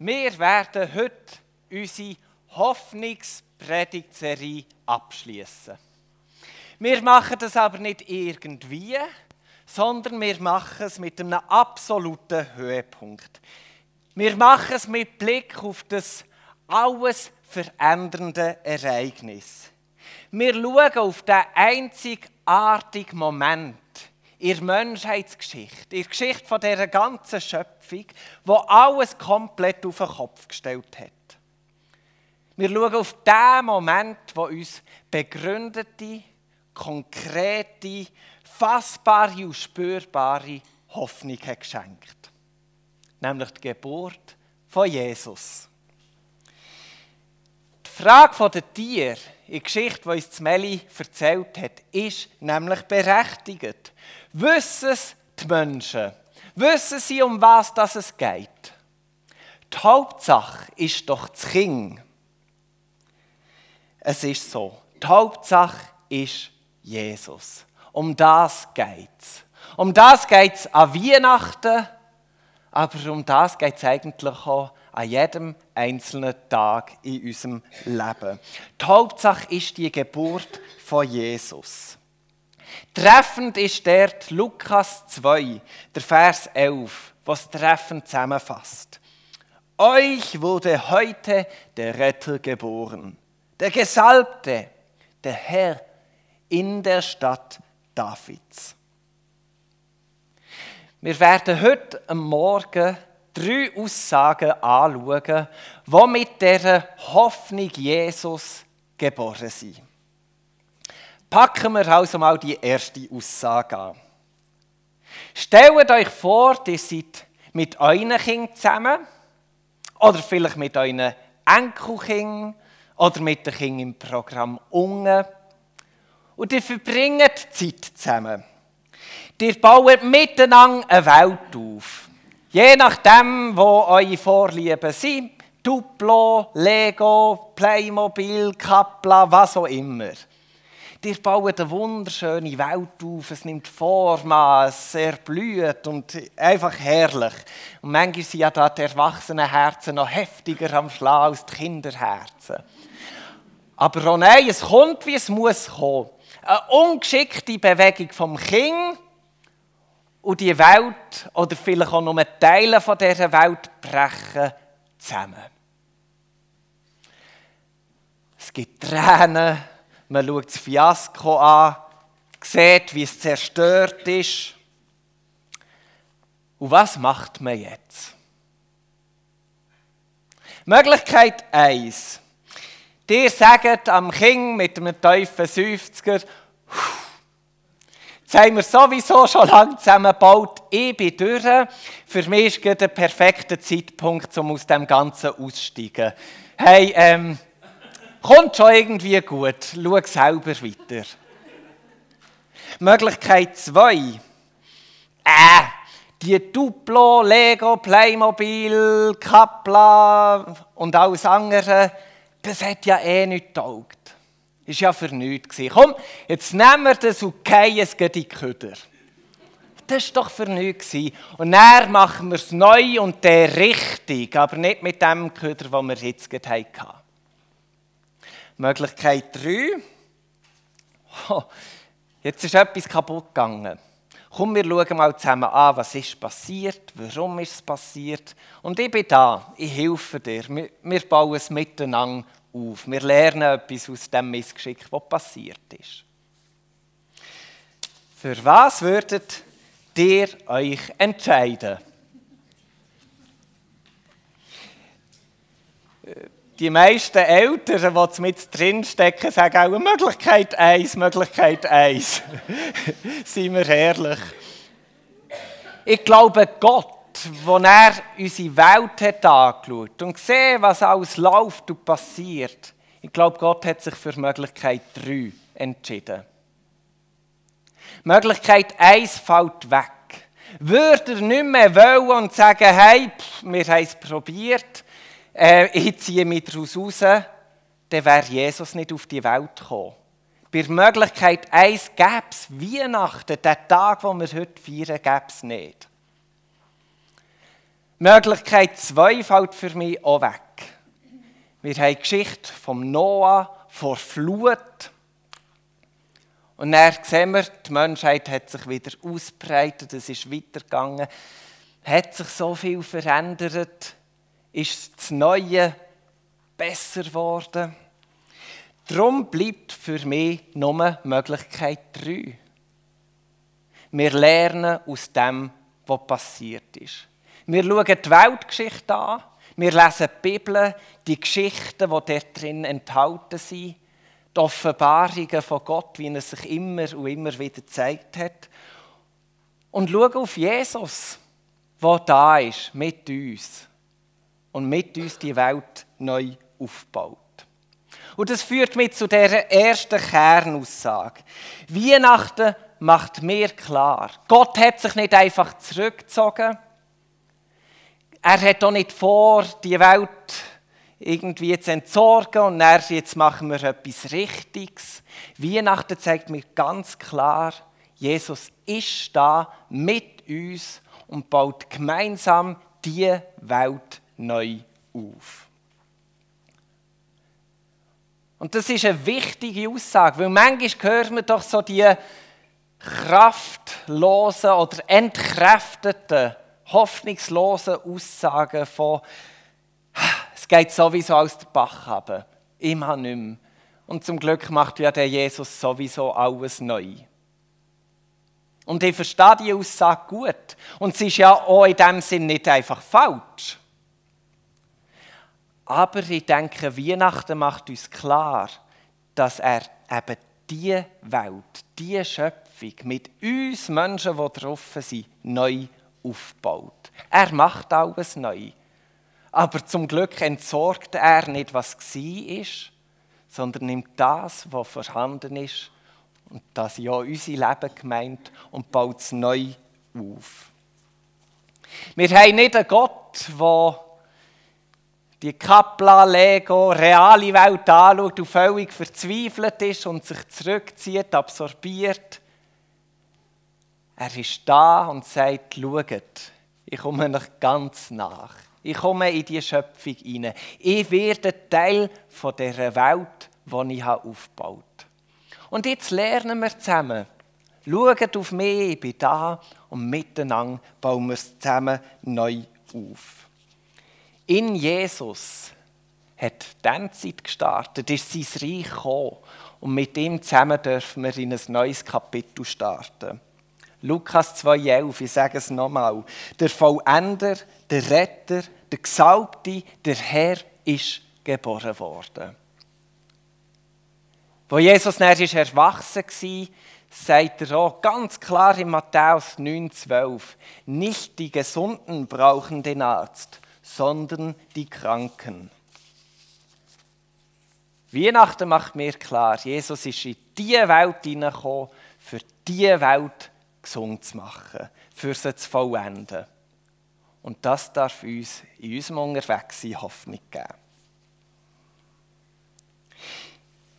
Wir werden heute unsere Hoffnungspredigtserie abschließen. Wir machen das aber nicht irgendwie, sondern wir machen es mit einem absoluten Höhepunkt. Wir machen es mit Blick auf das alles verändernde Ereignis. Wir schauen auf den einzigartigen Moment der Menschheitsgeschichte, in der Geschichte dieser ganzen Schöpfung, wo alles komplett auf den Kopf gestellt hat. Wir schauen auf den Moment, wo uns begründete, konkrete, fassbare und spürbare Hoffnung hat geschenkt. Nämlich die Geburt von Jesus. Die Frage der Tiere in Geschichte, die uns Meli erzählt hat, ist nämlich berechtigt. Wissen es die Menschen? Wissen sie, um was das es geht? Die Hauptsache ist doch das Kind. Es ist so. Die Hauptsache ist Jesus. Um das geht es. Um das geht es an Weihnachten, aber um das geht es eigentlich auch an jedem einzelnen Tag in unserem Leben. Die Hauptsache ist die Geburt von Jesus. Treffend ist dort Lukas 2, der Vers 11, was treffend zusammenfasst. Euch wurde heute der Retter geboren, der Gesalbte, der Herr in der Stadt Davids. Wir werden heute am Morgen drei Aussagen anschauen, die mit dieser Hoffnung Jesus geboren sind. Packen wir also mal die erste Aussage an. Stellt euch vor, ihr seid mit euren Kindern zusammen oder vielleicht mit euren Enkelkindern oder mit den Kindern im Programm Unge und ihr verbringt Zeit zusammen. Ihr baut miteinander eine Welt auf. Je nachdem, wo eure Vorlieben sind, Duplo, Lego, Playmobil, Kapla, was auch immer. Ihr baut eine wunderschöne Welt auf, es nimmt Form an, es erblüht und einfach herrlich. Und manchmal sind ja da die Erwachsenenherzen noch heftiger am Schlagen als die Kinderherzen. Aber oh nein, es kommt, wie es muss kommen. Eine ungeschickte Bewegung vom Kind und die Welt oder vielleicht auch nur Teile von dieser Welt brechen zusammen. Es gibt Tränen, man schaut das Fiasko an, sieht, wie es zerstört ist. Und was macht man jetzt? Möglichkeit 1. Dir sagt am Kind mit einem tiefen Seufzer, jetzt haben wir sowieso schon lange zusammengebaut, ich bin durch. Für mich ist es der perfekte Zeitpunkt, um aus dem Ganzen auszusteigen. Hey, ähm, Kommt schon irgendwie gut. Schau selber weiter. Möglichkeit 2. Äh, die Duplo, Lego, Playmobil, Kapla und alles andere, das hat ja eh nicht getaugt. Ist ja für nichts. Komm, jetzt nehmen wir das und gehen es in die Köder. Das war doch für nichts. Und dann machen wir es neu und der richtig, aber nicht mit dem Köder, den wir jetzt hatten. Möglichkeit 3. Oh, jetzt ist etwas kaputt gegangen. Komm, wir schauen mal zusammen an, was ist passiert, warum ist es passiert. Und ich bin da, ich helfe dir. Wir, bauen es miteinander auf. Wir lernen etwas aus dem Missgeschick, was passiert ist. Für was würdet ihr euch entscheiden? die meisten Eltern, die mit drinstecken, sagen auch Möglichkeit 1, Möglichkeit 1. Seien wir ehrlich. Ich glaube, Gott, als er unsere Welt hat angeschaut und gesehen, was alles läuft und passiert, ich glaube, Gott hat sich für Möglichkeit 3 entschieden. Möglichkeit 1 fällt weg. Würde er nicht mehr wollen und sagen, hey, pff, wir haben es probiert, äh, ich ziehe mich daraus raus, dann wäre Jesus nicht auf die Welt gekommen. Bei Möglichkeit 1 gäbe es Weihnachten, den Tag, den wir heute feiern, gäbe es nicht. Möglichkeit 2 fällt für mich auch weg. Wir haben die Geschichte vom Noah vor Flut. Und dann sehen wir, die Menschheit hat sich wieder ausbreitet, es ist weitergegangen. Hat sich so viel verändert? Ist das Neue besser geworden? Darum bleibt für mich nur Möglichkeit 3. Wir lernen aus dem, was passiert ist. Wir schauen die Weltgeschichte an, wir lesen die Bibel, die Geschichten, die dort drin enthalten sind, die Offenbarungen von Gott, wie er sich immer und immer wieder gezeigt hat. Und schauen auf Jesus, der da ist, mit uns. Und mit uns die Welt neu aufbaut. Und das führt mich zu der ersten Kernaussage. Weihnachten macht mir klar, Gott hat sich nicht einfach zurückgezogen. Er hat auch nicht vor, die Welt irgendwie zu entsorgen und dann, jetzt machen wir etwas Richtiges. Weihnachten zeigt mir ganz klar, Jesus ist da mit uns und baut gemeinsam die Welt neu auf. Und das ist eine wichtige Aussage, weil manchmal hört man doch so die kraftlosen oder entkräfteten, hoffnungslosen Aussagen von es geht sowieso aus der Bach runter. Immer nicht mehr. Und zum Glück macht ja der Jesus sowieso alles neu. Und ich verstehe die Aussage gut. Und sie ist ja auch in dem Sinn nicht einfach falsch. Aber ich denke, Weihnachten macht uns klar, dass er eben diese Welt, diese Schöpfung mit uns Menschen, die drauf sind, neu aufbaut. Er macht alles neu. Aber zum Glück entsorgt er nicht, was war, sondern nimmt das, was vorhanden ist, und das ja unser Leben gemeint, und baut es neu auf. Wir haben nicht einen Gott, der die Kapla, Lego, reale Welt anschaut und völlig verzweifelt ist und sich zurückzieht, absorbiert. Er ist da und sagt, schaut, ich komme euch ganz nach. Ich komme in die Schöpfung hinein. Ich werde Teil von dieser Welt, die ich aufgebaut habe. Und jetzt lernen wir zusammen. Schaut auf mich, ich bin da und miteinander bauen wir es zusammen neu auf. In Jesus hat die Zeit gestartet, ist sein Reich gekommen. Und mit ihm zusammen dürfen wir in ein neues Kapitel starten. Lukas 2,11, ich sage es nochmal. Der Vollender, der Retter, der Gesalbte, der Herr ist geboren worden. Wo Jesus dann erwachsen war, sagt er auch ganz klar in Matthäus 9,12: Nicht die Gesunden brauchen den Arzt, sondern die Kranken. Weihnachten macht mir klar, Jesus ist in diese Welt hineingekommen, für diese Welt gesund zu machen, für sie zu vollenden. Und das darf uns in unserem Unterwegssein Hoffnung geben.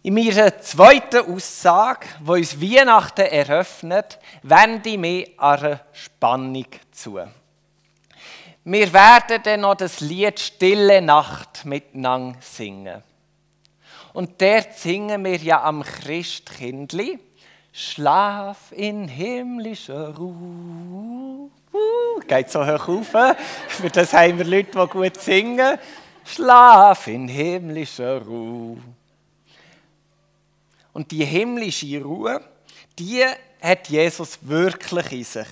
In meiner zweiten Aussage, die uns Weihnachten eröffnet, wende ich mich einer Spannung zu. Wir werden dann noch das Lied Stille Nacht miteinander singen. Und dort singen wir ja am Christkindli Schlaf in himmlischer Ruhe. Uh, geht so hoch auf. Für das haben wir Leute, die gut singen. Schlaf in himmlischer Ruhe. Und die himmlische Ruhe, die hat Jesus wirklich in sich.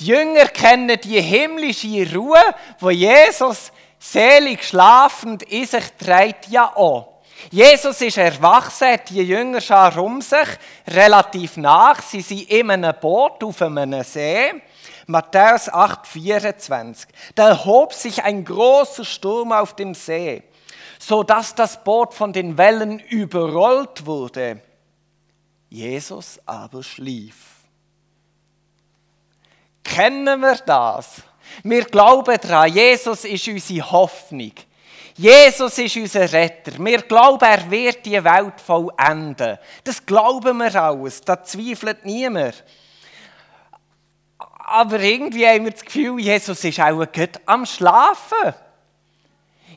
Die Jünger kennen die himmlische Ruhe, wo Jesus selig schlafend in sich trägt, ja auch. Jesus ist erwachsen, die Jüngerschar um sich, relativ nach. Sie sind in einem Boot auf einem See. Matthäus 8, 24. Da erhob sich ein großer Sturm auf dem See, so dass das Boot von den Wellen überrollt wurde. Jesus aber schlief. Kennen wir das? Wir glauben daran, Jesus ist unsere Hoffnung. Jesus ist unser Retter. Wir glauben, er wird die Welt vollenden. Das glauben wir alles, da zweifelt niemand. aber irgendwie haben wir das Gefühl, Jesus ist auch gut am Schlafen.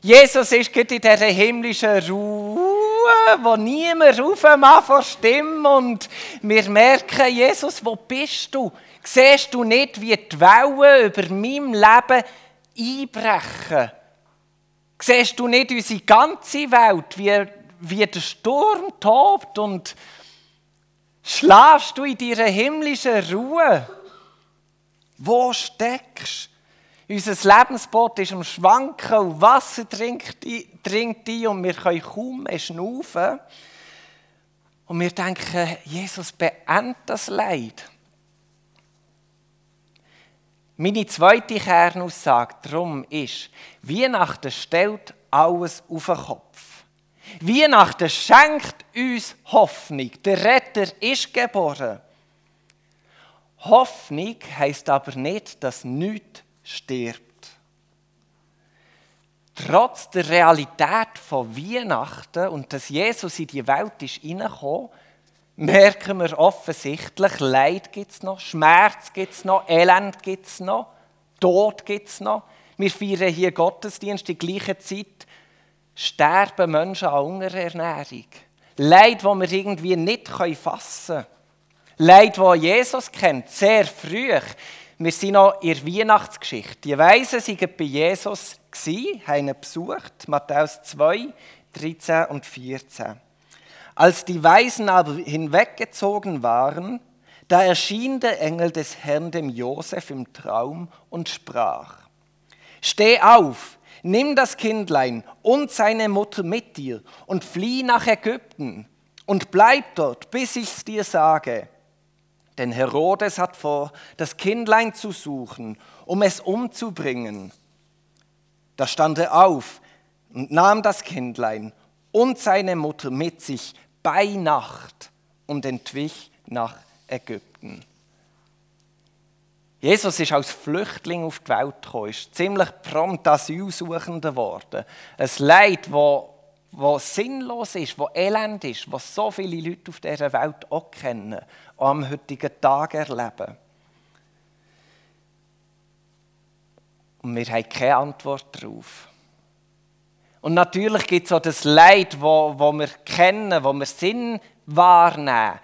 Jesus ist gut in dieser himmlischen Ruhe, wo niemand rufen vor Stimme und wir merken, Jesus, wo bist du? Siehst du nicht, wie die Wellen über meinem Leben einbrechen? Siehst du nicht unsere ganze Welt, wie, wie der Sturm tobt und schlafst du in deiner himmlischen Ruhe? Wo steckst du? Unser Lebensboot ist am Schwanken und Wasser dringt ein und wir können kaum mehr schnaufen. Und wir denken, Jesus beendet das Leid. Meine zweite Kernaussage darum ist, Weihnachten stellt alles auf den Kopf. Weihnachten schenkt uns Hoffnung. Der Retter ist geboren. Hoffnung heißt aber nicht, dass nichts stirbt. Trotz der Realität von Weihnachten und dass Jesus in die Welt ist hineingekommen, merken wir offensichtlich, Leid gibt es noch, Schmerz gibt es noch, Elend gibt es noch, Tod gibt es noch. Wir feiern hier Gottesdienst in gleicher Zeit, sterben Menschen an Hungerernährung. Leid, das wir irgendwie nicht fassen können. Leid, das Jesus kennt, sehr früh. Wir sind noch in der Weihnachtsgeschichte. Die Weisen waren bei Jesus, haben ihn besucht, Matthäus 2, 13 und 14. Als die Weisen aber hinweggezogen waren, da erschien der Engel des Herrn dem Josef im Traum und sprach: Steh auf, nimm das Kindlein und seine Mutter mit dir und flieh nach Ägypten und bleib dort, bis ich's dir sage. Denn Herodes hat vor, das Kindlein zu suchen, um es umzubringen. Da stand er auf und nahm das Kindlein und seine Mutter mit sich bei Nacht und entwich nach Ägypten. Jesus ist als Flüchtling auf die Welt gekommen, ist ziemlich prompt Asylsuchender geworden. Ein Leid, wo sinnlos ist, wo elend ist, was so viele Leute auf dieser Welt auch kennen und am heutigen Tag erleben. Und wir haben keine Antwort darauf. Und natürlich gibt es auch das Leid, wo, wo wir kennen, wo wir Sinn wahrnehmen.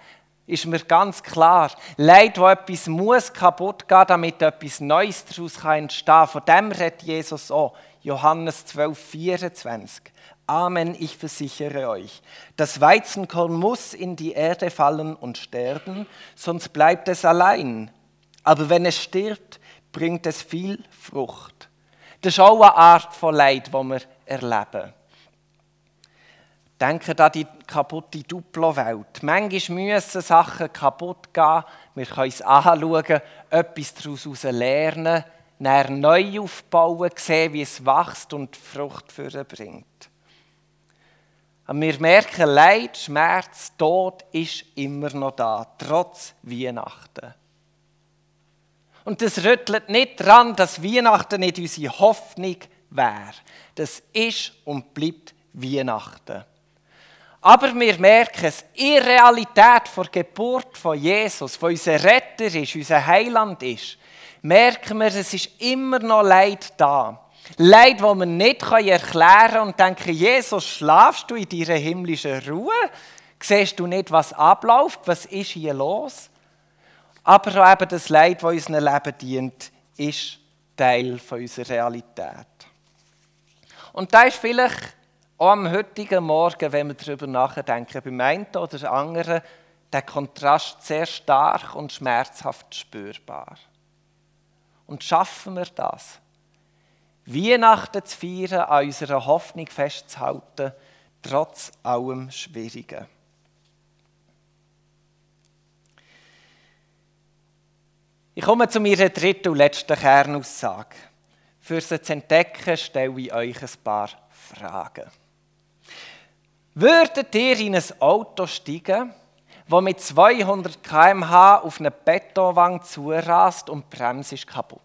Ist mir ganz klar. Leid, wo etwas muss kaputt gehen, damit etwas Neues daraus entstehen kann. Von dem redet Jesus auch. Johannes 12, 24. Amen, ich versichere euch. Das Weizenkorn muss in die Erde fallen und sterben, sonst bleibt es allein. Aber wenn es stirbt, bringt es viel Frucht. Das ist auch eine Art von Leid, wo wir erleben. Denken an die kaputte Duplo-Welt. Manchmal müssen Sachen kaputt gehen. Wir können es anschauen, etwas daraus lernen, dann neu aufbauen, sehen, wie es wächst und Frucht bringt. Und wir merken, Leid, Schmerz, Tod ist immer noch da, trotz Weihnachten. Und das rüttelt nicht daran, dass Weihnachten nicht unsere Hoffnung wäre. Das ist und bleibt Weihnachten. Aber wir merken es, in Realität der Geburt von Jesus, von unser Retter ist, unser Heiland ist, merken wir, es ist immer noch Leid da. Leid, das wir nicht erklären können und denken, Jesus, schlafst du in deiner himmlischen Ruhe? Siehst du nicht, was abläuft? Was ist hier los? Aber eben das Leid, das unserem Leben dient, ist Teil unserer Realität. Und da ist vielleicht auch am heutigen Morgen, wenn wir darüber nachdenken, beim einen oder anderen, der Kontrast sehr stark und schmerzhaft spürbar. Und schaffen wir das? Weihnachten zu feiern, an unserer Hoffnung festzuhalten, trotz allem Schwierigen. Ich komme zu meiner dritten und letzten Kernaussage. Für sie zu entdecken, stelle ich euch ein paar Fragen. Würdet ihr in ein Auto steigen, das mit 200 km/h auf eine Betonwand zurast und die Bremse ist kaputt?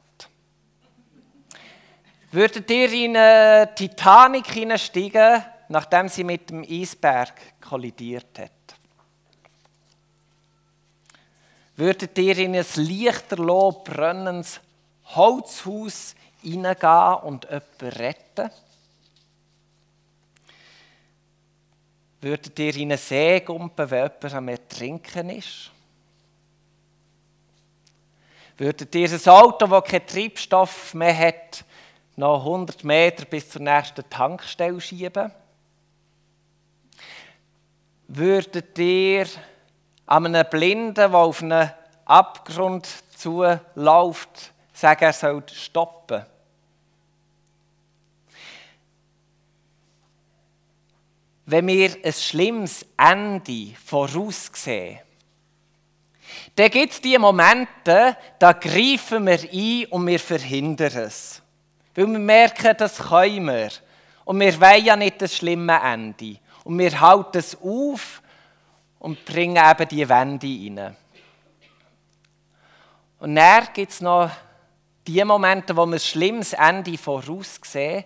Würdet ihr in eine Titanic hineinsteigen, nachdem sie mit dem Eisberg kollidiert hat? Würdet ihr in ein lichterloh brennendes Holzhaus hineingehen und jemanden retten? Würdet ihr in einen See gumpen, wenn jemand am Ertrinken ist? Würdet ihr ein Auto, das keinen Treibstoff mehr hat, noch 100 Meter bis zur nächsten Tankstelle schieben? Würdet ihr einem Blinden, der auf einen Abgrund zuläuft, sagen, er soll stoppen? Wenn wir ein schlimmes Ende voraussehen, dann gibt es die Momente, da greifen wir ein und wir verhindern es. Weil wir merken, das können wir. Und wir wollen ja nicht das schlimme Ende. Und wir halten es auf und bringen eben die Wände rein. Und dann gibt es noch die Momente, wo wir ein schlimmes Ende voraussehen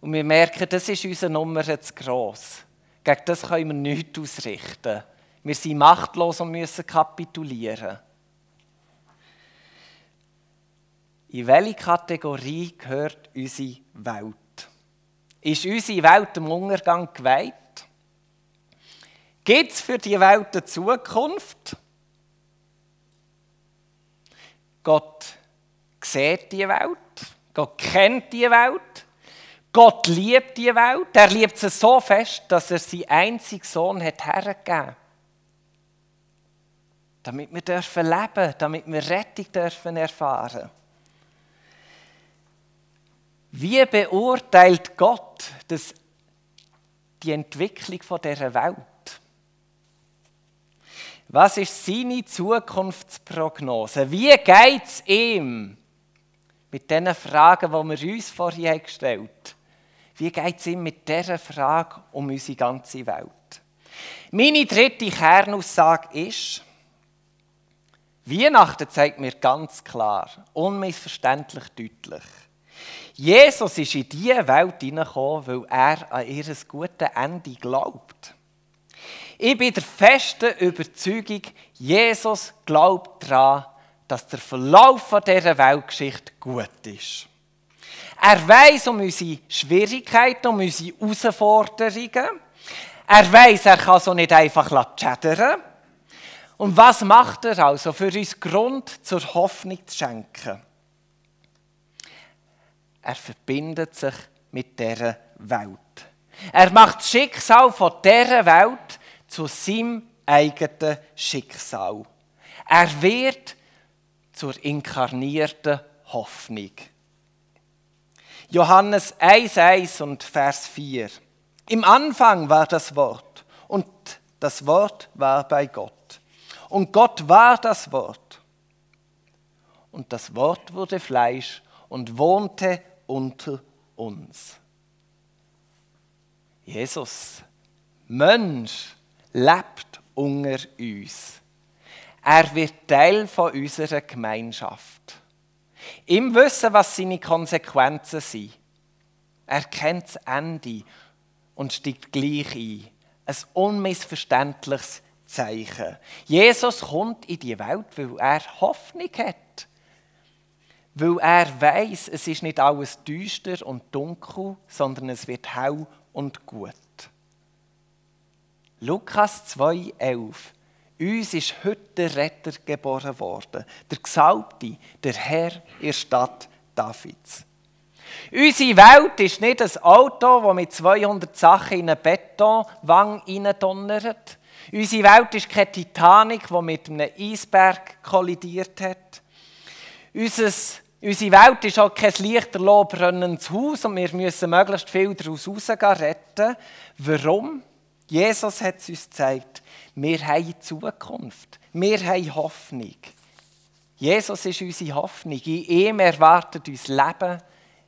und wir merken, das ist unsere Nummer zu gross. Gegen das können wir nichts ausrichten. Wir sind machtlos und müssen kapitulieren. In welche Kategorie gehört unsere Welt? Ist unsere Welt dem Untergang geweiht? Gibt es für die Welt eine Zukunft? Gott sieht die Welt, Gott kennt die Welt, Gott liebt die Welt. Er liebt sie so fest, dass er seinen einzigen Sohn hat hergegeben damit wir dürfen leben, damit wir Rettung dürfen erfahren. Wie beurteilt Gott das, die Entwicklung dieser Welt? Was ist seine Zukunftsprognose? Wie geht es ihm mit den Fragen, die wir uns vorhin gestellt haben? Wie geht es ihm mit dieser Frage um unsere ganze Welt? Meine dritte Kernaussage ist, Weihnachten zeigt mir ganz klar, unmissverständlich deutlich, Jesus ist in diese Welt hineingekommen, weil er an ihr gutes Ende glaubt. Ich bin der festen Überzeugung, Jesus glaubt daran, dass der Verlauf dieser Weltgeschichte gut ist. Er weiß um unsere Schwierigkeiten, um unsere Herausforderungen. Er weiß, er kann so nicht einfach schädern. Und was macht er also für uns Grund zur Hoffnung zu schenken? Er verbindet sich mit dieser Welt. Er macht das Schicksal von dieser Welt zu seinem eigenen Schicksal. Er wird zur inkarnierten Hoffnung. Johannes 1, 1 und Vers 4. Im Anfang war das Wort und das Wort war bei Gott. Und Gott war das Wort. Und das Wort wurde Fleisch und wohnte unter uns. Jesus, Mensch, lebt unter uns. Er wird Teil von unserer Gemeinschaft. Im Wissen, was seine Konsequenzen sind. Er kennt das Ende und steigt gleich ein. Ein unmissverständliches Zeichen. Jesus kommt in die Welt, weil er Hoffnung hat. Weil er weiß, es ist nicht alles düster und dunkel, sondern es wird hell und gut. Lukas 2,11 uns ist heute der Retter geboren worden, der Gesalbte, der Herr in der Stadt Davids. Unsere Welt ist nicht ein Auto, das mit 200 Sachen in eine Betonwang hineindonnert. Unsere Welt ist keine Titanic, die mit einem Eisberg kollidiert hat. Unser, unsere Welt ist auch kein lichterloh brennendes Haus und wir müssen möglichst viel daraus retten. Warum? Jesus hat es uns gezeigt. Wir haben Zukunft. Wir haben Hoffnung. Jesus ist unsere Hoffnung. In ihm erwartet uns Leben.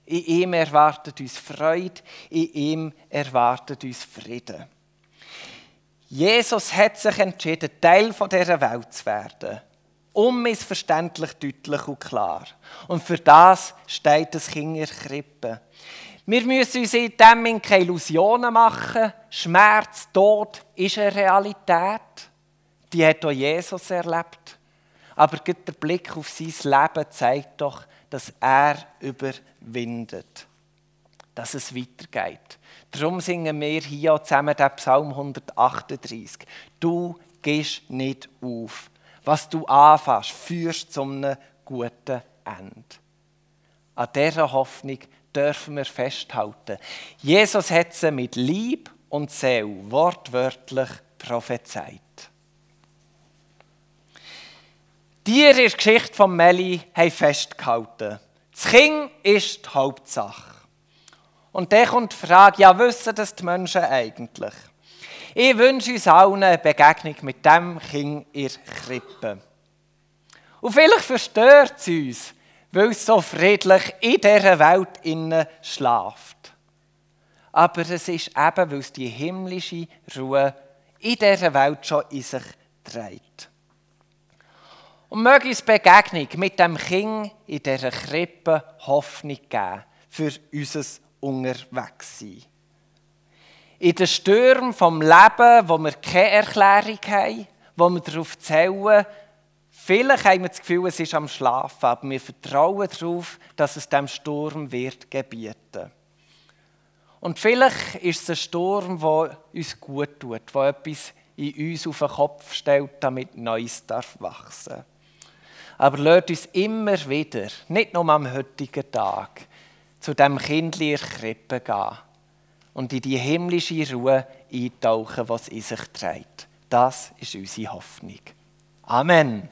In ihm erwartet uns Freude. In ihm erwartet uns Frieden. Jesus hat sich entschieden, Teil dieser Welt zu werden. Unmissverständlich, deutlich und klar. Und für das steht das Kind in der Krippe. Wir müssen uns in dem keine Illusionen machen. Schmerz, Tod ist eine Realität. Die hat auch Jesus erlebt. aber der Blick auf sein Leben zeigt doch, dass er überwindet, dass es weitergeht. Darum singen wir hier zusammen den Psalm 138. Du gehst nicht auf. Was du anfasst, führst zu einem guten Ende. An dieser Hoffnung dürfen wir festhalten. Jesus hat sie mit Lieb und Seele wortwörtlich prophezeit. Die in der Geschichte von Melli haben festgehalten. Das Kind ist die Hauptsache. Und dann kommt die Frage, ja, wissen das die Menschen eigentlich? Ich wünsche uns allen eine Begegnung mit dem Kind in der Krippe. Und vielleicht verstört es uns, weil es so friedlich in dieser Welt innen schlaft. Aber es ist eben, weil es die himmlische Ruhe in dieser Welt schon in sich trägt. Und möge uns Begegnung mit dem Kind in dieser Krippe Hoffnung geben für unser Unterwegssein. In den Stürmen vom Leben, wo wir keine Erklärung haben, wo wir darauf zählen, Vielleicht haben wir das Gefühl, es ist am Schlafen, aber wir vertrauen darauf, dass es dem Sturm wird gebieten. Und vielleicht ist es ein Sturm, der uns gut tut, der etwas in uns auf den Kopf stellt, damit Neues darf wachsen. Aber lasst uns immer wieder, nicht nur am heutigen Tag, zu dem Kindli in Krippe gehen und in die himmlische Ruhe eintauchen, was in sich trägt. Das ist unsere Hoffnung. Amen.